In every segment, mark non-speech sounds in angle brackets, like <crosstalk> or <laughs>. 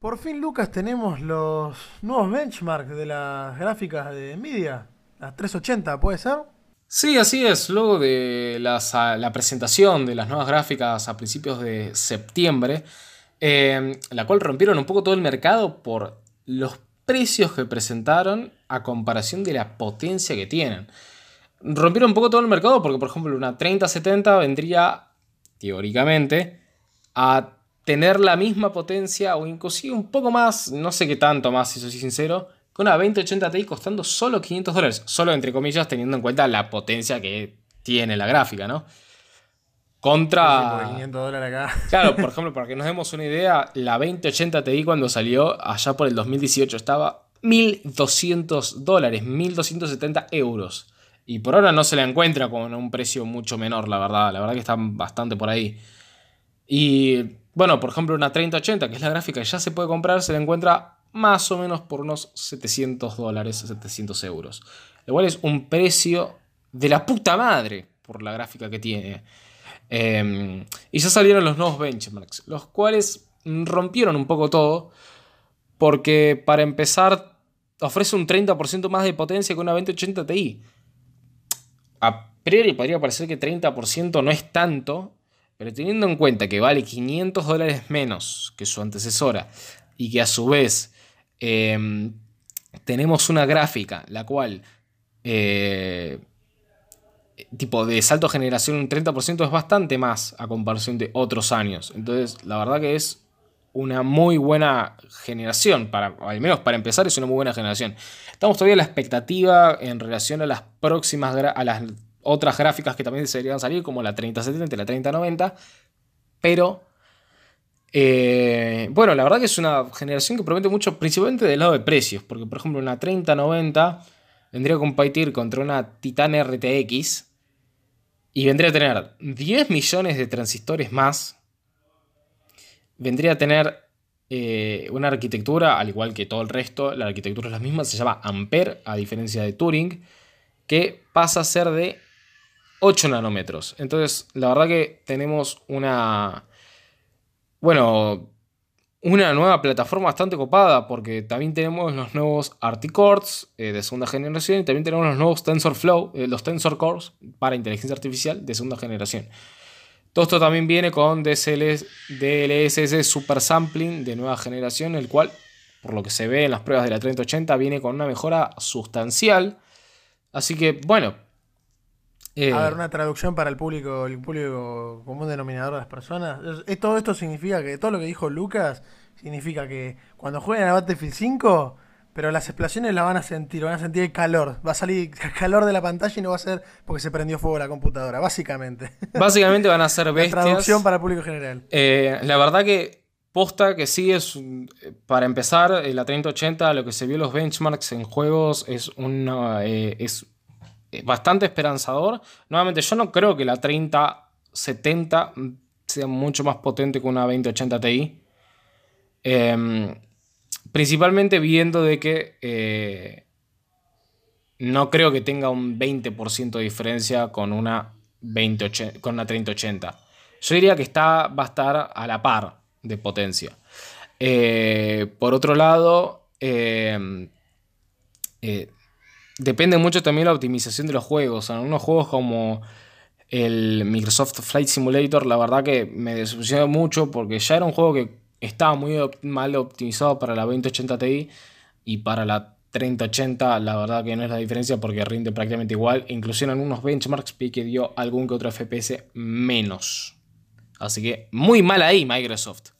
Por fin, Lucas, tenemos los nuevos benchmarks de las gráficas de Nvidia. Las 380, ¿puede ser? Sí, así es. Luego de la presentación de las nuevas gráficas a principios de septiembre, eh, la cual rompieron un poco todo el mercado por los precios que presentaron a comparación de la potencia que tienen. Rompieron un poco todo el mercado porque, por ejemplo, una 3070 vendría, teóricamente, a tener la misma potencia o inclusive un poco más, no sé qué tanto más, si soy sincero, con una 2080 Ti costando solo 500 dólares. Solo entre comillas, teniendo en cuenta la potencia que tiene la gráfica, ¿no? Contra. 500 dólares acá. Claro, por <laughs> ejemplo, para que nos demos una idea, la 2080 Ti cuando salió allá por el 2018 estaba 1200 dólares, 1270 euros. Y por ahora no se la encuentra con un precio mucho menor, la verdad. La verdad que están bastante por ahí. Y bueno, por ejemplo, una 3080, que es la gráfica que ya se puede comprar, se la encuentra más o menos por unos 700 dólares, 700 euros. Lo cual es un precio de la puta madre por la gráfica que tiene. Em, y ya salieron los nuevos benchmarks, los cuales rompieron un poco todo, porque para empezar ofrece un 30% más de potencia que una 2080 Ti. A priori podría parecer que 30% no es tanto, pero teniendo en cuenta que vale 500 dólares menos que su antecesora y que a su vez em, tenemos una gráfica la cual eh, tipo de salto generación un 30% es bastante más a comparación de otros años. Entonces, la verdad que es una muy buena generación, para, al menos para empezar es una muy buena generación. Estamos todavía en la expectativa en relación a las próximas, a las otras gráficas que también deberían salir, como la 3070 y la 3090, pero... Eh, bueno, la verdad que es una generación que promete mucho, principalmente del lado de precios, porque por ejemplo una 3090 vendría a competir contra una Titan RTX, y vendría a tener 10 millones de transistores más. Vendría a tener eh, una arquitectura, al igual que todo el resto, la arquitectura es la misma, se llama Ampere, a diferencia de Turing, que pasa a ser de 8 nanómetros. Entonces, la verdad que tenemos una... Bueno, una nueva plataforma bastante copada porque también tenemos los nuevos Articores eh, de segunda generación y también tenemos los nuevos TensorFlow, eh, los Tensor Cores para inteligencia artificial de segunda generación. Todo esto también viene con DLSS Super Sampling de nueva generación, el cual, por lo que se ve en las pruebas de la 3080, viene con una mejora sustancial. Así que, bueno. Eh, a ver, una traducción para el público, el público común denominador de las personas. Todo esto significa que todo lo que dijo Lucas significa que cuando jueguen a Battlefield 5, pero las explosiones las van a sentir, van a sentir el calor. Va a salir el calor de la pantalla y no va a ser porque se prendió fuego la computadora, básicamente. Básicamente van a ser <laughs> bestias. traducción para el público general. Eh, la verdad que posta que sí es, para empezar, la 3080, lo que se vio los benchmarks en juegos es una... Eh, es eh, bastante esperanzador. Nuevamente, yo no creo que la 3070 sea mucho más potente que una 2080 Ti. Em, principalmente viendo de que eh, no creo que tenga un 20% de diferencia con una, 2080, con una 3080. Yo diría que está, va a estar a la par de potencia. Eh, por otro lado, em, depende mucho también la optimización de los juegos. En algunos juegos como el Microsoft Flight Simulator, la verdad que me decepcionó mucho porque ya era un juego que estaba muy mal optimizado para la 2080 Ti y para la 3080 la verdad que no es la diferencia porque rinde prácticamente igual. Incluso en algunos benchmarks vi que dio algún que otro FPS menos. Así que muy mal ahí Microsoft.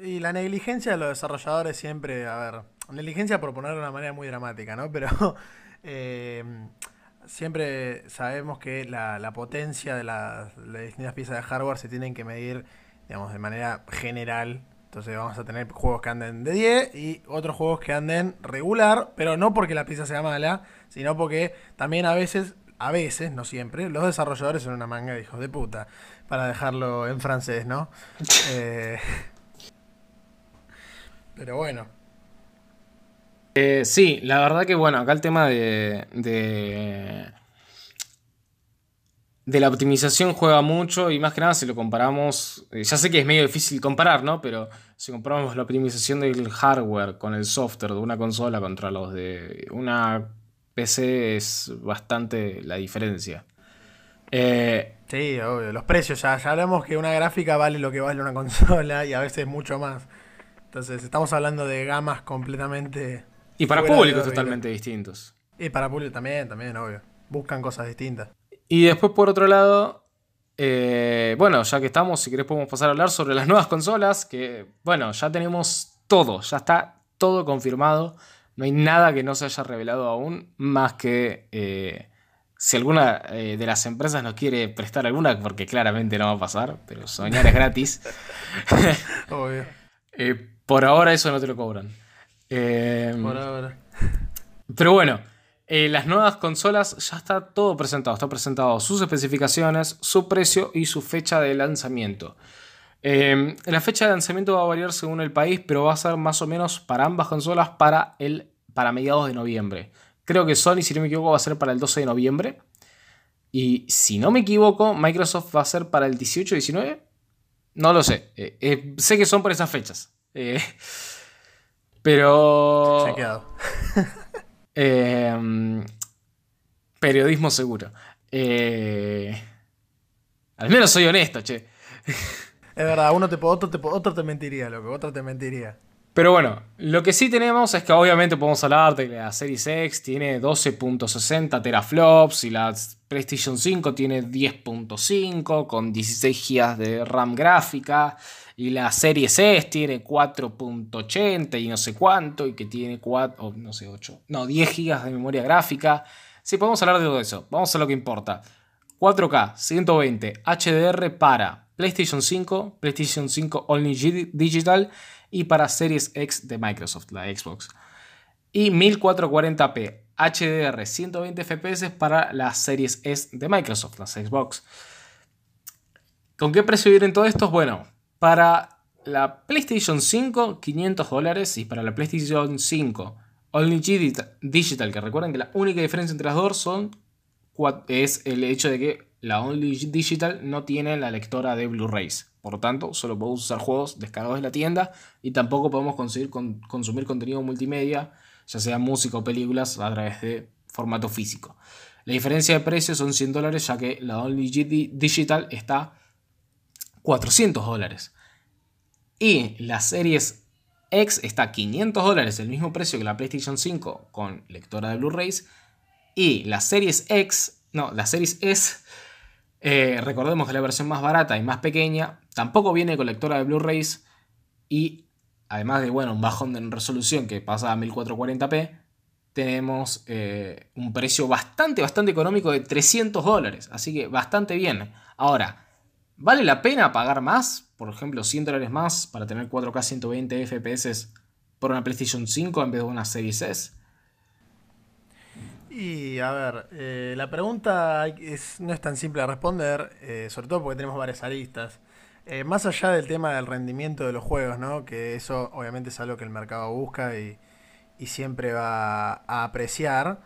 Y la negligencia de los desarrolladores siempre, a ver, negligencia por ponerlo de una manera muy dramática, ¿no? Pero eh, siempre sabemos que la, potencia de las, distintas piezas de hardware se tienen que medir, digamos, de manera general. Entonces vamos a tener juegos que anden de 10 y otros juegos que anden regular, pero no porque la pieza sea mala, sino porque también a veces, a veces, no siempre, los desarrolladores son una manga de hijos de puta, para dejarlo en francés, ¿no? <laughs> Eh, <laughs> pero bueno. Eh, sí, la verdad que bueno, acá el tema de, de, la optimización juega mucho y más que nada si lo comparamos, eh, ya sé que es medio difícil comparar, ¿no? Pero si comparamos la optimización del hardware con el software de una consola contra los de una PC es bastante la diferencia. Eh, sí, obvio. Los precios, ya, ya hablamos que una gráfica vale lo que vale una <laughs> consola y a veces mucho más. Entonces estamos hablando de gamas completamente... Y para públicos totalmente distintos. Y para público también, también, obvio. Buscan cosas distintas. Y después, por otro lado, eh, bueno, ya que estamos, si querés podemos pasar a hablar sobre las nuevas consolas, que, bueno, ya tenemos todo, ya está todo confirmado. No hay nada que no se haya revelado aún, más que eh, si alguna eh, de las empresas nos quiere prestar alguna, porque claramente no va a pasar, pero soñar es gratis. <laughs> Obvio. <laughs> por ahora eso no te lo cobran. Por ahora. Pero bueno. Eh, las nuevas consolas ya está todo presentado. Está presentado sus especificaciones, su precio y su fecha de lanzamiento. Em, la fecha de lanzamiento va a variar según el país, pero va a ser más o menos para ambas consolas para, el, para mediados de noviembre. Creo que Sony, si no me equivoco, va a ser para el 12 de noviembre. Y si no me equivoco, Microsoft va a ser para el 18 19. No lo sé. Eh, eh, sé que son por esas fechas. Pero. Ha quedado. <laughs> Em, periodismo seguro. Eh, al menos soy honesto, che. Es verdad, uno te, otro, te, otro te mentiría, loco, otro te mentiría. Pero bueno, lo que sí tenemos es que obviamente podemos hablar de que la Series X tiene 12.60 teraflops y la PlayStation 5 tiene 10.5 con 16 GB de RAM gráfica y la serie S tiene 4.80 y no sé cuánto, y que tiene 4, no sé, 8, no, 10 GB de memoria gráfica. Sí, podemos hablar de todo eso. Vamos a lo que importa. 4K, 120, HDR para PlayStation 5, PlayStation 5 Only Digital y para Series X de Microsoft, la Xbox. Y 1440p HDR 120 FPS para las Series S de Microsoft, las Xbox. ¿Con qué precio vienen todos estos? Bueno, para la PlayStation 5, 500 dólares. Y para la PlayStation 5 Only Digital, que recuerden que la única diferencia entre las dos son, es el hecho de que la Only Digital no tiene la lectora de Blu-rays. Por lo tanto, solo podemos usar juegos descargados de la tienda y tampoco podemos conseguir consumir contenido multimedia, ya sea música o películas, a través de formato físico. La diferencia de precio son 100 dólares, ya que la Only Digital está 400 dólares. Y la Series X está a 500 dólares, el mismo precio que la PlayStation 5 con lectora de Blu-rays. Y la Series X, no, la Series S, eh, recordemos que la versión más barata y más pequeña, tampoco viene con lectora de Blu-rays. Y además de, bueno, un bajón de resolución que pasa a 1440p, tenemos eh, un precio bastante, bastante económico de 300 dólares. Así que bastante bien. Ahora, ¿Vale la pena pagar más? Por ejemplo, 100 dólares más para tener 4K 120 FPS por una PlayStation 5 en vez de una Series S. Y a ver, eh, la pregunta no es tan simple de responder, eh, sobre todo porque tenemos varias aristas. Eh, más allá del tema del rendimiento de los juegos, ¿no? que eso obviamente es algo que el mercado busca y, y siempre va a apreciar.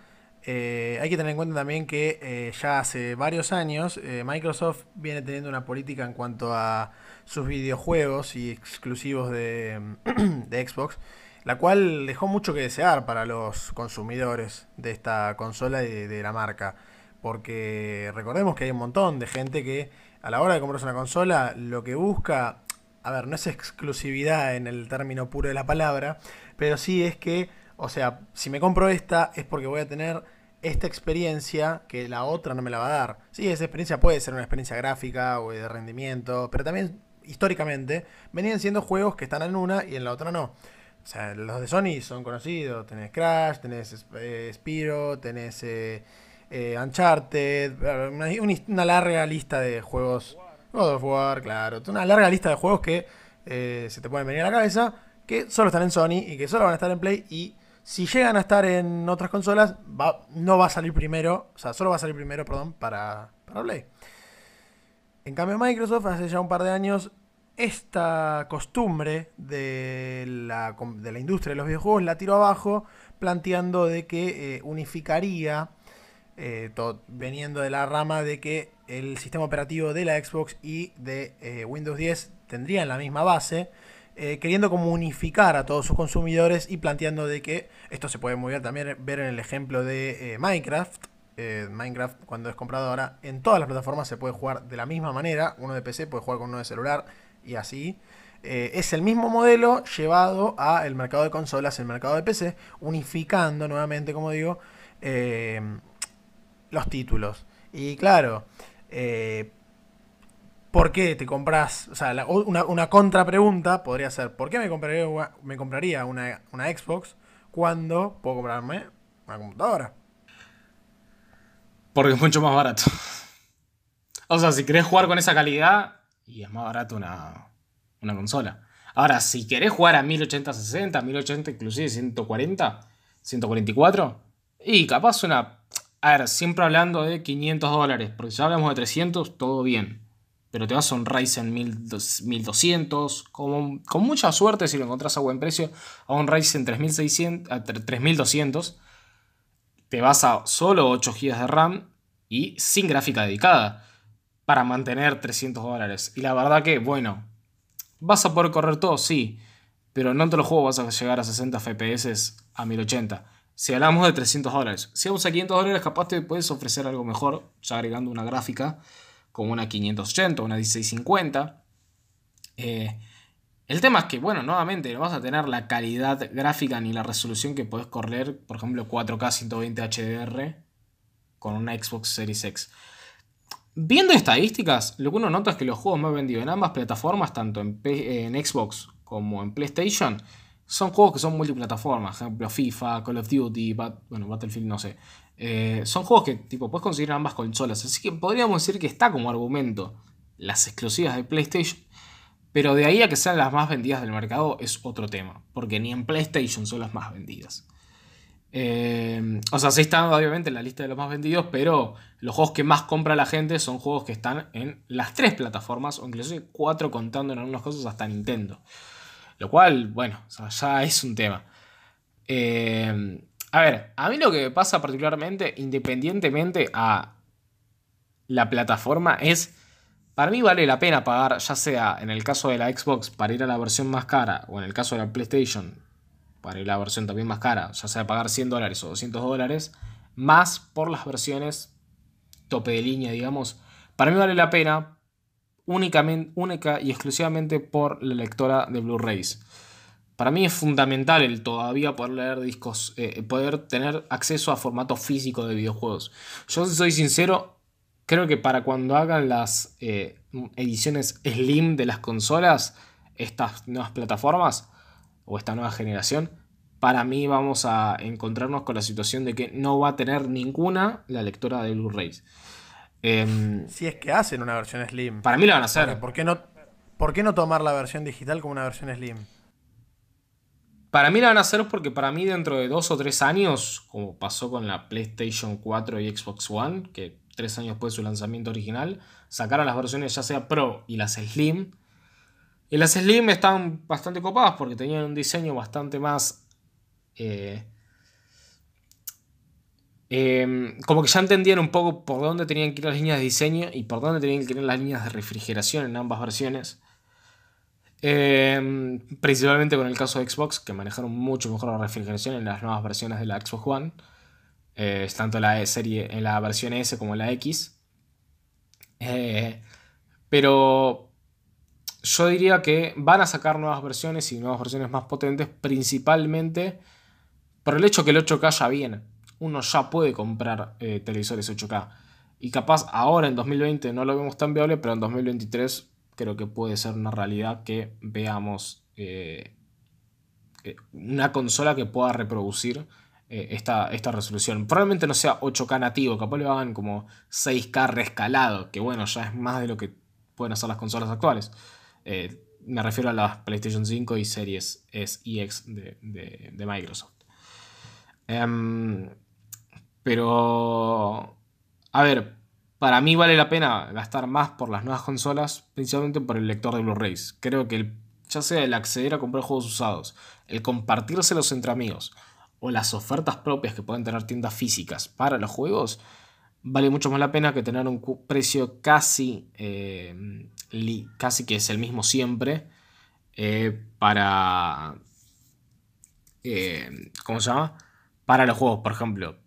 Eh, hay que tener en cuenta también que ya hace varios años Microsoft viene teniendo una política en cuanto a sus videojuegos y exclusivos de, <clears throat> Xbox, la cual dejó mucho que desear para los consumidores de esta consola y de, la marca. Porque recordemos que hay un montón de gente que a la hora de comprarse una consola lo que busca, a ver, no es exclusividad en el término puro de la palabra, pero sí es que o sea, si me compro esta es porque voy a tener esta experiencia que la otra no me la va a dar. Sí, esa experiencia puede ser una experiencia gráfica o de rendimiento, pero también históricamente venían siendo juegos que están en una y en la otra no. O sea, los de Sony son conocidos. Tenés Crash, tenés eh, Spiro, tenés eh, eh, Uncharted, una, larga lista de juegos. God of War, claro. Una larga lista de juegos que se te pueden venir a la cabeza, que solo están en Sony y que solo van a estar en Play y si llegan a estar en otras consolas, no va a salir primero, o sea, solo va a salir primero, perdón, para, para Play. En cambio, Microsoft hace ya un par de años esta costumbre de la, de la industria de los videojuegos la tiró abajo, planteando de que eh, unificaría, eh, veniendo de la rama de que el sistema operativo de la Xbox y de eh, Windows 10 tendrían la misma base, queriendo como unificar a todos sus consumidores y planteando de que esto se puede muy bien también ver en el ejemplo de Minecraft. Minecraft cuando es comprado ahora en todas las plataformas se puede jugar de la misma manera, uno de PC puede jugar con uno de celular y así. es el mismo modelo llevado al mercado de consolas, el mercado de PC, unificando nuevamente, como digo, los títulos. Y claro, eh, ¿por qué te compras? O sea, una, una contrapregunta podría ser, ¿por qué me compraría, una, me compraría una, Xbox cuando puedo comprarme una computadora? Porque es mucho más barato. <laughs> O sea, si querés jugar con esa calidad, y es más barato una, una consola. Ahora, si querés jugar a 1080-60, 1080 inclusive 140, 144, y capaz una a ver, siempre hablando de 500 dólares, porque si hablamos de 300, todo bien. Pero te vas a un Ryzen 1200, con, con mucha suerte si lo encontrás a buen precio, a un Ryzen 3600, a 3200. Te vas a solo 8 GB de RAM y sin gráfica dedicada para mantener 300 dólares. Y la verdad que, bueno, vas a poder correr todo, sí, pero no en todos los juegos vas a llegar a 60 FPS a 1080. Si hablamos de 300 dólares, si vamos a 500 dólares, capaz te puedes ofrecer algo mejor, ya agregando una gráfica como una 580, una 1650. Eh, el tema es que, bueno, nuevamente no vas a tener la calidad gráfica ni la resolución que puedes correr, por ejemplo, 4K 120 HDR con una Xbox Series X. Viendo estadísticas, lo que uno nota es que los juegos más vendidos en ambas plataformas, tanto en, en Xbox como en PlayStation, son juegos que son multiplataformas, ejemplo FIFA, Call of Duty, bueno, Battlefield no sé. Eh, son juegos que tipo puedes conseguir ambas consolas, así que podríamos decir que está como argumento las exclusivas de PlayStation, pero de ahí a que sean las más vendidas del mercado es otro tema, porque ni en PlayStation son las más vendidas. Eh, o sea, sí están obviamente en la lista de los más vendidos, pero los juegos que más compra la gente son juegos que están en las tres plataformas, o incluso cuatro contando en algunos casos hasta Nintendo. Lo cual, bueno, ya es un tema. Eh, a ver, a mí lo que me pasa particularmente, independientemente a la plataforma, es, para mí vale la pena pagar, ya sea en el caso de la Xbox para ir a la versión más cara, o en el caso de la PlayStation para ir a la versión también más cara, ya sea pagar 100 dólares o 200 dólares, más por las versiones tope de línea, digamos. Para mí vale la pena únicamente, única y exclusivamente por la lectora de Blu-rays. Para mí es fundamental el todavía poder leer discos, eh, poder tener acceso a formato físico de videojuegos. Yo, soy sincero, creo que para cuando hagan las eh, ediciones Slim de las consolas, estas nuevas plataformas o esta nueva generación, para mí vamos a encontrarnos con la situación de que no va a tener ninguna la lectora de Blu-rays. Em, si es que hacen una versión Slim. Para mí la van a hacer. ¿Por qué, no, ¿Por qué no tomar la versión digital como una versión Slim? Para mí la van a hacer porque para mí dentro de dos o tres años, como pasó con la PlayStation 4 y Xbox One, que tres años después de su lanzamiento original, sacaron las versiones ya sea Pro y las Slim. Y las Slim están bastante copadas porque tenían un diseño bastante más eh, Em, como que ya entendían un poco por dónde tenían que ir las líneas de diseño y por dónde tenían que ir las líneas de refrigeración en ambas versiones. Em, principalmente con el caso de Xbox, que manejaron mucho mejor la refrigeración en las nuevas versiones de la Xbox One. Eh, tanto la e serie, en la versión S como la X. Eh, pero yo diría que van a sacar nuevas versiones y nuevas versiones más potentes, principalmente por el hecho que el 8K ya viene uno ya puede comprar eh, televisores 8K. Y capaz ahora en 2020 no lo vemos tan viable, pero en 2023 creo que puede ser una realidad que veamos eh, eh, una consola que pueda reproducir esta, esta, resolución. Probablemente no sea 8K nativo, capaz lo hagan como 6K rescalado, que bueno, ya es más de lo que pueden hacer las consolas actuales. Me refiero a las PlayStation 5 y series S y X de, de Microsoft. Em, pero, a ver, para mí vale la pena gastar más por las nuevas consolas, principalmente por el lector de Blu-rays. Creo que ya sea el acceder a comprar juegos usados, el compartírselos entre amigos o las ofertas propias que pueden tener tiendas físicas para los juegos, vale mucho más la pena que tener un precio casi, eh, casi que es el mismo siempre eh, para... Eh, ¿Cómo se llama? Para los juegos, por ejemplo.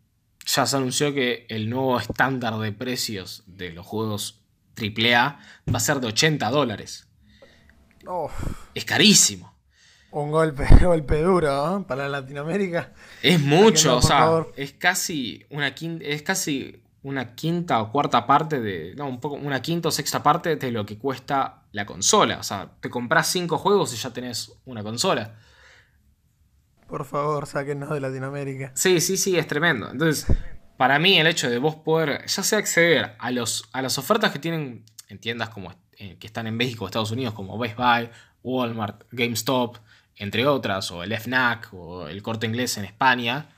Ya se anunció que el nuevo estándar de precios de los juegos AAA va a ser de 80 dólares. Es carísimo. Un golpe, <laughs> golpe duro para Latinoamérica. Es mucho, o sea, es casi una quinta, es casi una quinta o cuarta parte de. No, un poco, una quinta o sexta parte de lo que cuesta la consola. O sea, te compras cinco juegos y ya tenés una consola. Por favor, sáquenos de Latinoamérica. Sí, sí, sí, es tremendo. Entonces, para mí, el hecho de vos poder, ya sea acceder a, los, a las ofertas que tienen en tiendas como eh, que están en México, Estados Unidos, como Best Buy, Walmart, GameStop, entre otras, o el FNAC o el corte inglés en España,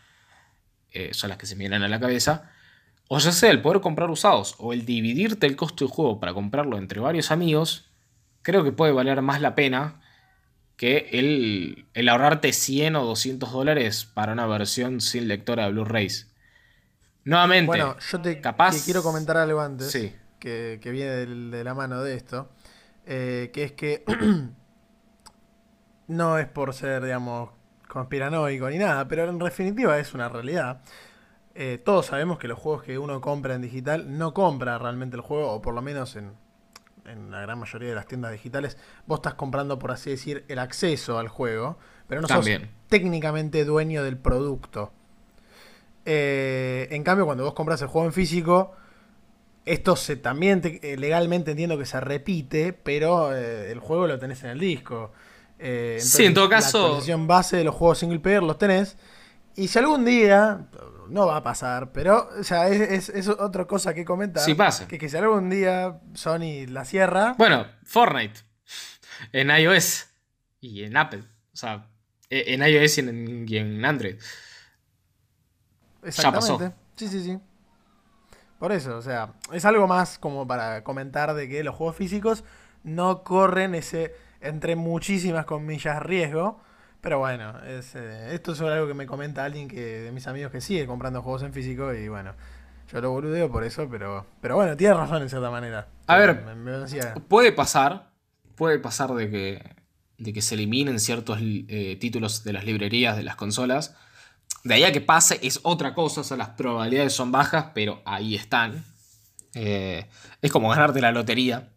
eh, son las que se me vienen a la cabeza, o ya sea el poder comprar usados o el dividirte el costo del juego para comprarlo entre varios amigos, creo que puede valer más la pena que el, el ahorrarte 100 o 200 dólares para una versión sin lectora de Blu-rays. Nuevamente, bueno, yo te, capaz... quiero comentar algo antes que, viene de, la mano de esto, eh, que es que <clears throat> no es por ser, digamos, conspiranoico ni nada, pero en definitiva es una realidad. Eh, todos sabemos que los juegos que uno compra en digital no compra realmente el juego, o por lo menos en, la gran mayoría de las tiendas digitales, vos estás comprando, por así decir, el acceso al juego, pero no sos técnicamente dueño del producto. Eh, en cambio, cuando vos compras el juego en físico, esto se también eh, legalmente entiendo que se repite, pero el juego lo tenés en el disco. Eh, sí, en todo caso. La base de los juegos single player los tenés. Y si algún día, no va a pasar, pero o sea, es, otra cosa que comentar. Sí pasa. Que, que si algún día Sony la cierra. Bueno, Fortnite. En iOS y en Apple. O sea, e, en iOS y en, Android. Exactamente. Ya pasó. Sí, sí, sí. Por eso, o sea, es algo más como para comentar de que los juegos físicos no corren ese entre muchísimas comillas riesgo. Pero bueno, es, eh, esto es algo que me comenta alguien que de mis amigos que sigue comprando juegos en físico y bueno, yo lo boludeo por eso, pero, pero bueno, tiene razón en cierta manera. A ver, puede pasar, puede pasar de que, de que se eliminen ciertos eh, títulos de las librerías de las consolas. De ahí a que pase es otra cosa, o sea, las probabilidades son bajas, pero ahí están. Eh, es como ganarte la lotería.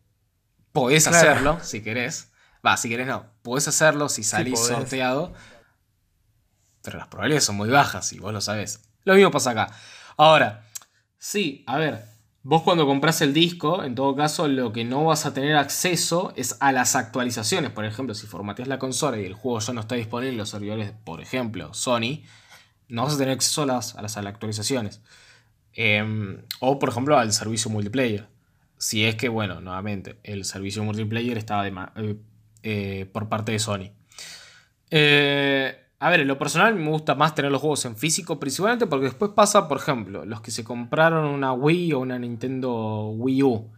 Podés hacerlo si querés. Va, si querés no. Podés hacerlo si salís sorteado. Pero las probabilidades son muy bajas y vos lo sabés. Lo mismo pasa acá. Ahora, sí, a ver. Vos cuando compras el disco, en todo caso, lo que no vas a tener acceso es a las actualizaciones. Por ejemplo, si formateas la consola y el juego ya no está disponible en los servidores, por ejemplo, Sony, no vas a tener acceso a las, actualizaciones. Em, o, por ejemplo, al servicio multiplayer. Si es que, bueno, nuevamente, el servicio multiplayer está de, eh, eh, por parte de Sony. Eh, a ver, en lo personal me gusta más tener los juegos en físico, principalmente porque después pasa, por ejemplo, los que se compraron una Wii o una Nintendo Wii U,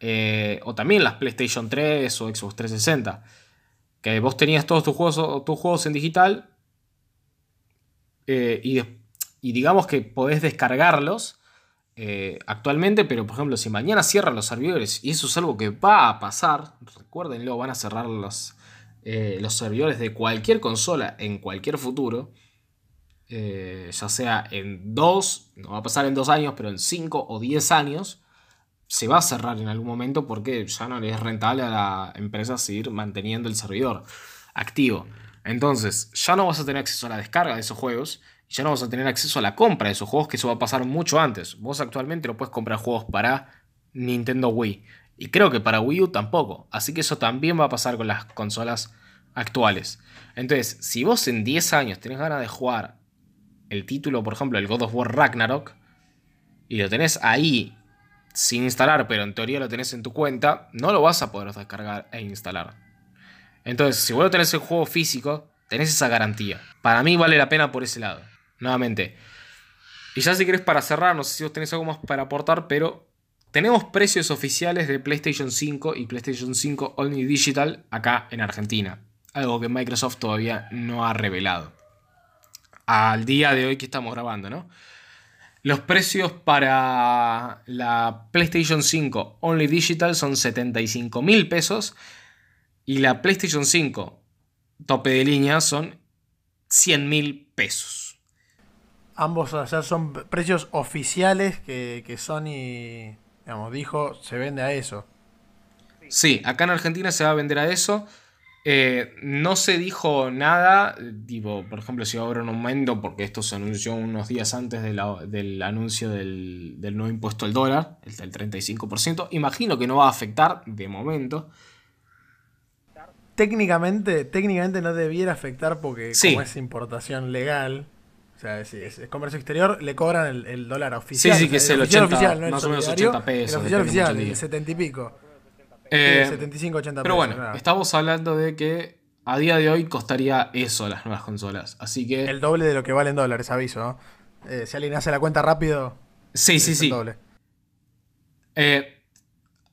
eh, o también las PlayStation 3 o Xbox 360, que vos tenías todos tus juegos, tus juegos en digital y, y, digamos que podés descargarlos eh, actualmente, pero por ejemplo, si mañana cierran los servidores, y eso es algo que va a pasar, recuérdenlo, van a cerrar los, eh, los servidores de cualquier consola en cualquier futuro, eh, ya sea en dos, no va a pasar en dos años, pero en cinco o diez años, se va a cerrar en algún momento porque ya no le es rentable a la empresa seguir manteniendo el servidor activo. Entonces, ya no vas a tener acceso a la descarga de esos juegos ya no vas a tener acceso a la compra de esos juegos, que eso va a pasar mucho antes. Vos actualmente no puedes comprar juegos para Nintendo Wii. Y creo que para Wii U tampoco. Así que eso también va a pasar con las consolas actuales. Entonces, si vos en 10 años tenés ganas de jugar el título, por ejemplo, el God of War Ragnarok, y lo tenés ahí sin instalar, pero en teoría lo tenés en tu cuenta, no lo vas a poder descargar e instalar. Entonces, si vos lo tenés el juego físico, tenés esa garantía. Para mí vale la pena por ese lado nuevamente. Y ya si querés para cerrar, no sé si vos tenés algo más para aportar, pero tenemos precios oficiales de PlayStation 5 y PlayStation 5 Only Digital acá en Argentina. Algo que Microsoft todavía no ha revelado. Al día de hoy que estamos grabando, ¿no? Los precios para la PlayStation 5 Only Digital son 75 mil pesos y la PlayStation 5 tope de línea son 100 mil pesos. Ambos ya son precios oficiales que, que Sony digamos, dijo se vende a eso. Sí, acá en Argentina se va a vender a eso. Eh, no se dijo nada, tipo, por ejemplo, si ahora un aumento, porque esto se anunció unos días antes del anuncio del, nuevo impuesto al dólar, el del 35%. Imagino que no va a afectar de momento. Técnicamente, técnicamente no debiera afectar porque como es importación legal, o sea, si es, comercio exterior, le cobran el, dólar oficial. Sí, sí, que es el, 80, más o menos 80 pesos. El oficial oficial, el 70 y pico. 75, 80 Pero bueno, estamos hablando de que a día de hoy costaría eso las nuevas consolas. Así que. El doble de lo que valen dólares, aviso. Eh, si alguien hace la cuenta rápido. Sí, sí, sí. Eh,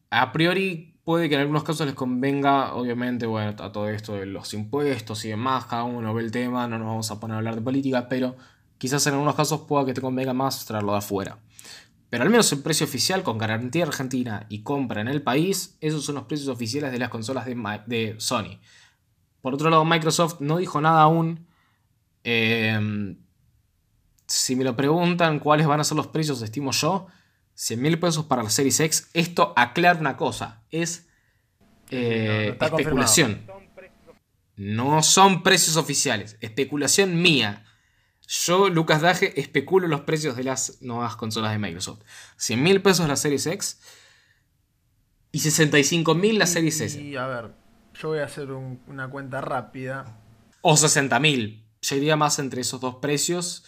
a priori puede que en algunos casos les convenga, obviamente, bueno, a todo esto de los impuestos y demás, cada uno ve el tema, no nos vamos a poner a hablar de política, pero quizás en algunos casos pueda que te convenga más traerlo de afuera. Pero al menos el precio oficial con garantía argentina y compra en el país, esos son los precios oficiales de las consolas de, Sony. Por otro lado, Microsoft no dijo nada aún. Em, si me lo preguntan cuáles van a ser los precios, estimo yo, 100 mil pesos para la Series X. Esto aclara una cosa, es eh, especulación. No son precios oficiales, especulación mía. Yo, Lucas Daje, especulo los precios de las nuevas consolas de Microsoft. 100 mil pesos la Series X y 65 mil la Series S. Y a ver, yo voy a hacer una cuenta rápida. O 60 mil. Yo iría más entre esos dos precios.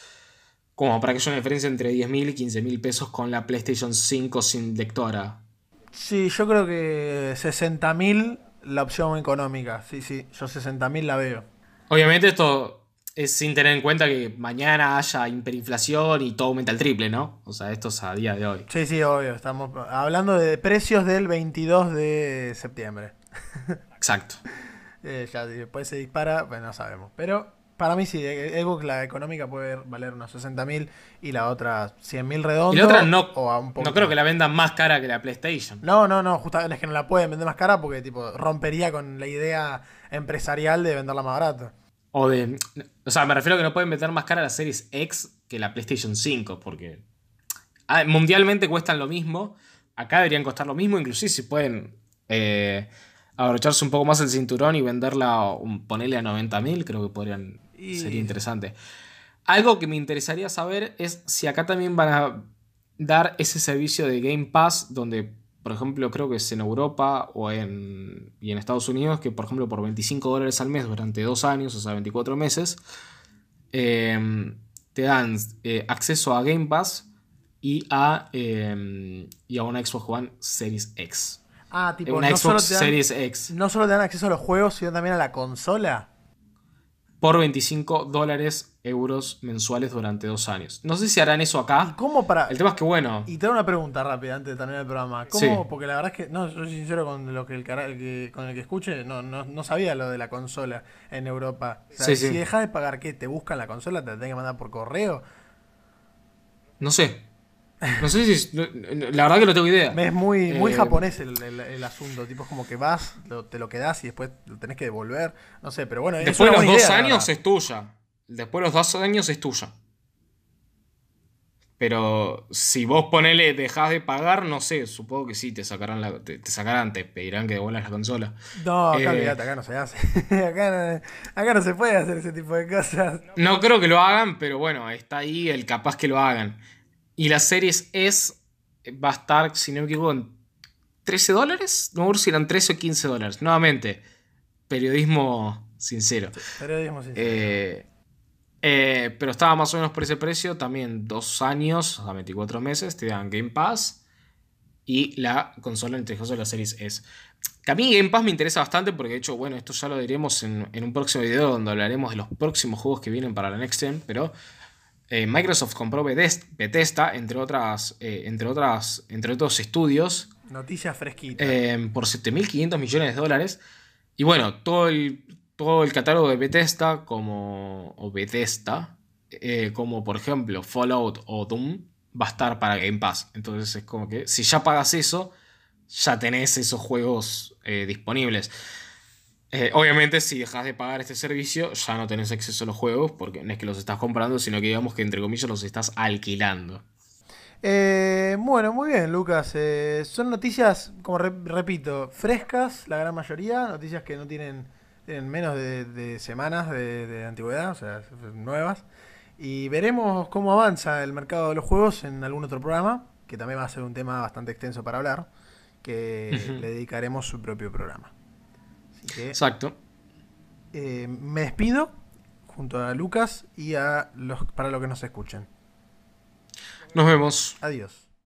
Como para que haya una diferencia entre 10 mil y 15 mil pesos con la PlayStation 5 sin lectora. Sí, yo creo que 60 mil la opción económica. Sí, sí, yo 60 mil la veo. Obviamente esto es sin tener en cuenta que mañana haya hiperinflación y todo aumenta al triple, ¿no? O sea, esto es a día de hoy. Sí, sí, obvio. Estamos hablando de precios del 22 de septiembre. <laughs> Exacto. eh, ya después se dispara, pues no sabemos. Pero para mí sí, Xbox la económica puede valer unos 60 mil y la otra 100 mil redondo. Y la otra no, no creo que la vendan más cara que la PlayStation. No, no, no, justamente es que no la pueden vender más cara porque tipo rompería con la idea empresarial de venderla más barata. O de. O sea, me refiero a que no pueden meter más cara la Series X que la PlayStation 5, porque ah, mundialmente cuestan lo mismo. Acá deberían costar lo mismo, inclusive si pueden eh, abrocharse un poco más el cinturón y venderla, ponerle a 90.000, creo que podrían. Sería interesante. Algo que me interesaría saber es si acá también van a dar ese servicio de Game Pass donde por ejemplo, creo que es en Europa o en, y en Estados Unidos, que por ejemplo por 25 dólares al mes durante dos años, o sea, 24 meses, em, te dan eh, acceso a Game Pass y a, em, y a una Xbox One Series X. Ah, tipo, una Xbox Series X. No solo te dan acceso a los juegos, sino también a la consola por 25 dólares euros mensuales durante dos años. No sé si harán eso acá. cómo para.? El tema es que bueno. Y te hago una pregunta rápida antes de terminar el programa. ¿Cómo? Porque la verdad es que. No, yo soy sincero con lo que el, que, con el que escuche, no, no, sabía lo de la consola en Europa. si dejas de pagar, ¿qué? ¿Te buscan la consola? ¿Te la tienen que mandar por correo? No sé. No sé si. La verdad que no tengo idea. Es muy, muy eh, japonés el, asunto. Tipo, es como que vas, te lo quedas y después lo tenés que devolver. No sé, pero bueno. Después de los dos años es tuya. Después de los dos años es tuya. Pero si vos ponele, dejás de pagar, no sé, supongo que sí, te sacarán la, te, sacarán, te pedirán que devuelvas la consola. No, acá, eh, acá no se hace. <laughs> acá, acá, no se puede hacer ese tipo de cosas. No creo que lo hagan, pero bueno, está ahí el capaz que lo hagan. Y la Series S va a estar, si no me equivoco, en 13 dólares. No me si eran 13 o 15 dólares. Nuevamente, periodismo sincero. periodismo sincero. Eh, eh, pero estaba más o menos por ese precio. También dos años, o sea, 24 meses, te dan Game Pass. Y la consola entre de la Series S. Que a mí Game Pass me interesa bastante porque de hecho, bueno, esto ya lo diremos en, en un próximo video donde hablaremos de los próximos juegos que vienen para la Next Gen. Pero eh, Microsoft compró Bethesda, entre otras, eh, entre otras, entre otros estudios. Noticias fresquitas. Eh, por 7.500 millones de dólares. Y bueno, todo el, todo el catálogo de Bethesda, como, o Bethesda, como por ejemplo Fallout o Doom, va a estar para Game Pass. Entonces es como que si ya pagas eso, ya tenés esos juegos eh, disponibles. Eh, obviamente, si dejas de pagar este servicio, ya no tenés acceso a los juegos, porque no es que los estás comprando, sino que digamos que entre comillas los estás alquilando. Eh, bueno, muy bien, Lucas. son noticias, como repito, frescas, la gran mayoría, noticias que no tienen, menos de, semanas de, de, antigüedad, o sea, nuevas. Y veremos cómo avanza el mercado de los juegos en algún otro programa, que también va a ser un tema bastante extenso para hablar, que le dedicaremos su propio programa. Exacto. Eh, me despido junto a Lucas y a los para los que nos escuchen. Nos vemos. Adiós.